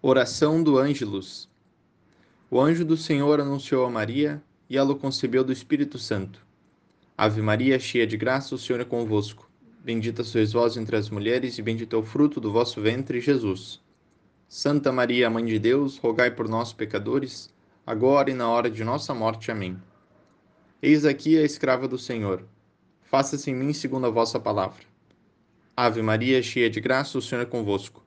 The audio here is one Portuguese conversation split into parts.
Oração do Ângelus. O anjo do Senhor anunciou a Maria e ela o concebeu do Espírito Santo. Ave Maria, cheia de graça, o Senhor é convosco. Bendita sois vós entre as mulheres e bendito é o fruto do vosso ventre, Jesus. Santa Maria, Mãe de Deus, rogai por nós, pecadores, agora e na hora de nossa morte. Amém. Eis aqui a escrava do Senhor. Faça-se em mim segundo a vossa palavra. Ave Maria, cheia de graça, o Senhor é convosco.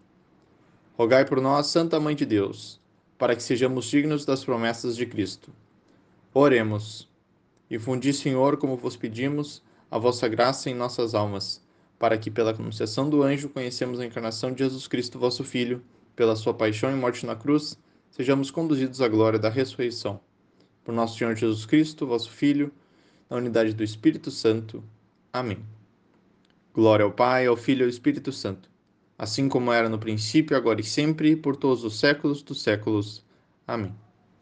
Rogai por nós, Santa Mãe de Deus, para que sejamos dignos das promessas de Cristo. Oremos. E fundi, Senhor, como vos pedimos, a vossa graça em nossas almas, para que, pela anunciação do anjo, conhecemos a encarnação de Jesus Cristo, vosso Filho, pela sua paixão e morte na cruz, sejamos conduzidos à glória da ressurreição. Por nosso Senhor Jesus Cristo, vosso Filho, na unidade do Espírito Santo. Amém. Glória ao Pai, ao Filho e ao Espírito Santo assim como era no princípio, agora e sempre, por todos os séculos dos séculos. Amém.